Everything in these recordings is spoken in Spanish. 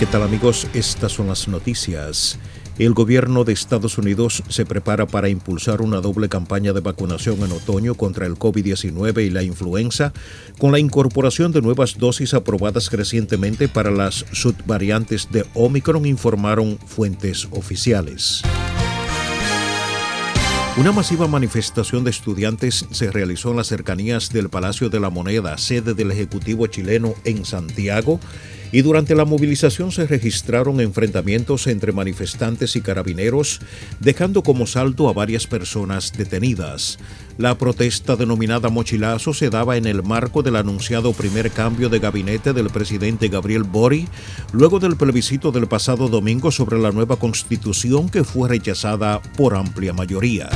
¿Qué tal amigos? Estas son las noticias. El gobierno de Estados Unidos se prepara para impulsar una doble campaña de vacunación en otoño contra el COVID-19 y la influenza, con la incorporación de nuevas dosis aprobadas recientemente para las subvariantes de Omicron, informaron fuentes oficiales. Una masiva manifestación de estudiantes se realizó en las cercanías del Palacio de la Moneda, sede del Ejecutivo chileno en Santiago, y durante la movilización se registraron enfrentamientos entre manifestantes y carabineros, dejando como saldo a varias personas detenidas. La protesta denominada Mochilazo se daba en el marco del anunciado primer cambio de gabinete del presidente Gabriel Bori, luego del plebiscito del pasado domingo sobre la nueva constitución que fue rechazada por amplia mayoría.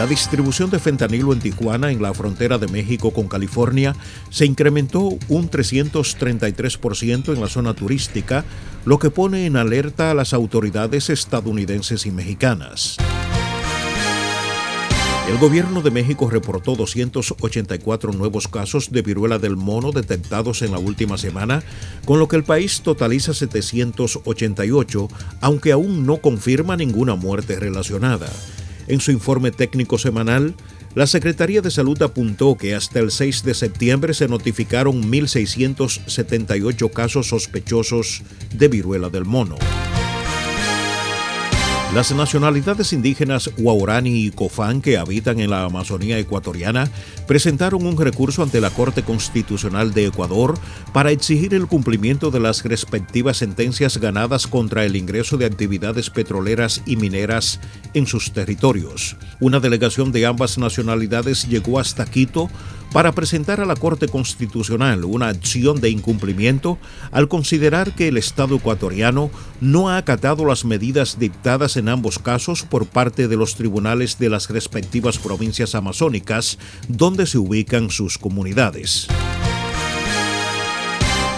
La distribución de fentanilo en Tijuana, en la frontera de México con California, se incrementó un 333% en la zona turística, lo que pone en alerta a las autoridades estadounidenses y mexicanas. El gobierno de México reportó 284 nuevos casos de viruela del mono detectados en la última semana, con lo que el país totaliza 788, aunque aún no confirma ninguna muerte relacionada. En su informe técnico semanal, la Secretaría de Salud apuntó que hasta el 6 de septiembre se notificaron 1.678 casos sospechosos de viruela del mono. Las nacionalidades indígenas Huaorani y Cofán que habitan en la Amazonía ecuatoriana presentaron un recurso ante la Corte Constitucional de Ecuador para exigir el cumplimiento de las respectivas sentencias ganadas contra el ingreso de actividades petroleras y mineras en sus territorios. Una delegación de ambas nacionalidades llegó hasta Quito para presentar a la Corte Constitucional una acción de incumplimiento al considerar que el Estado ecuatoriano no ha acatado las medidas dictadas en ambos casos por parte de los tribunales de las respectivas provincias amazónicas donde se ubican sus comunidades.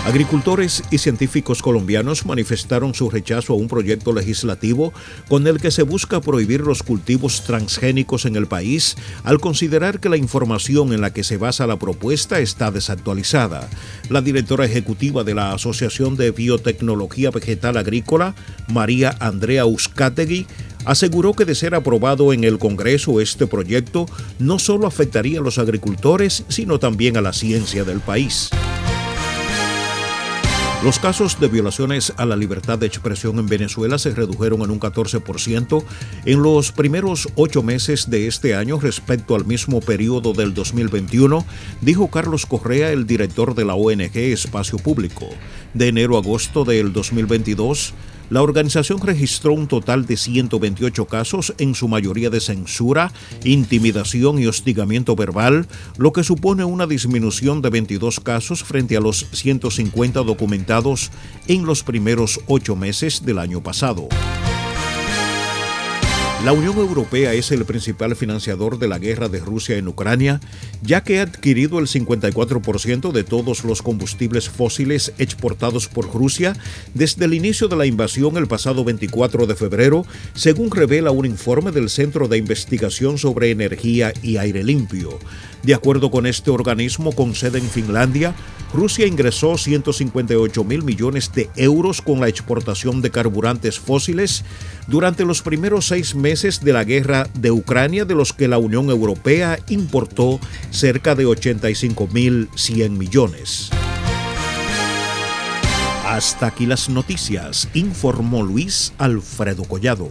Agricultores y científicos colombianos manifestaron su rechazo a un proyecto legislativo con el que se busca prohibir los cultivos transgénicos en el país al considerar que la información en la que se basa la propuesta está desactualizada. La directora ejecutiva de la Asociación de Biotecnología Vegetal Agrícola, María Andrea Uzcategui, aseguró que de ser aprobado en el Congreso este proyecto no solo afectaría a los agricultores, sino también a la ciencia del país. Los casos de violaciones a la libertad de expresión en Venezuela se redujeron en un 14% en los primeros ocho meses de este año respecto al mismo periodo del 2021, dijo Carlos Correa, el director de la ONG Espacio Público. De enero a agosto del 2022, la organización registró un total de 128 casos, en su mayoría de censura, intimidación y hostigamiento verbal, lo que supone una disminución de 22 casos frente a los 150 documentados en los primeros ocho meses del año pasado. La Unión Europea es el principal financiador de la guerra de Rusia en Ucrania, ya que ha adquirido el 54% de todos los combustibles fósiles exportados por Rusia desde el inicio de la invasión el pasado 24 de febrero, según revela un informe del Centro de Investigación sobre Energía y Aire Limpio. De acuerdo con este organismo con sede en Finlandia, Rusia ingresó 158 mil millones de euros con la exportación de carburantes fósiles durante los primeros seis meses de la guerra de Ucrania, de los que la Unión Europea importó cerca de 85 mil 100 millones. Hasta aquí las noticias, informó Luis Alfredo Collado.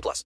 18 plus.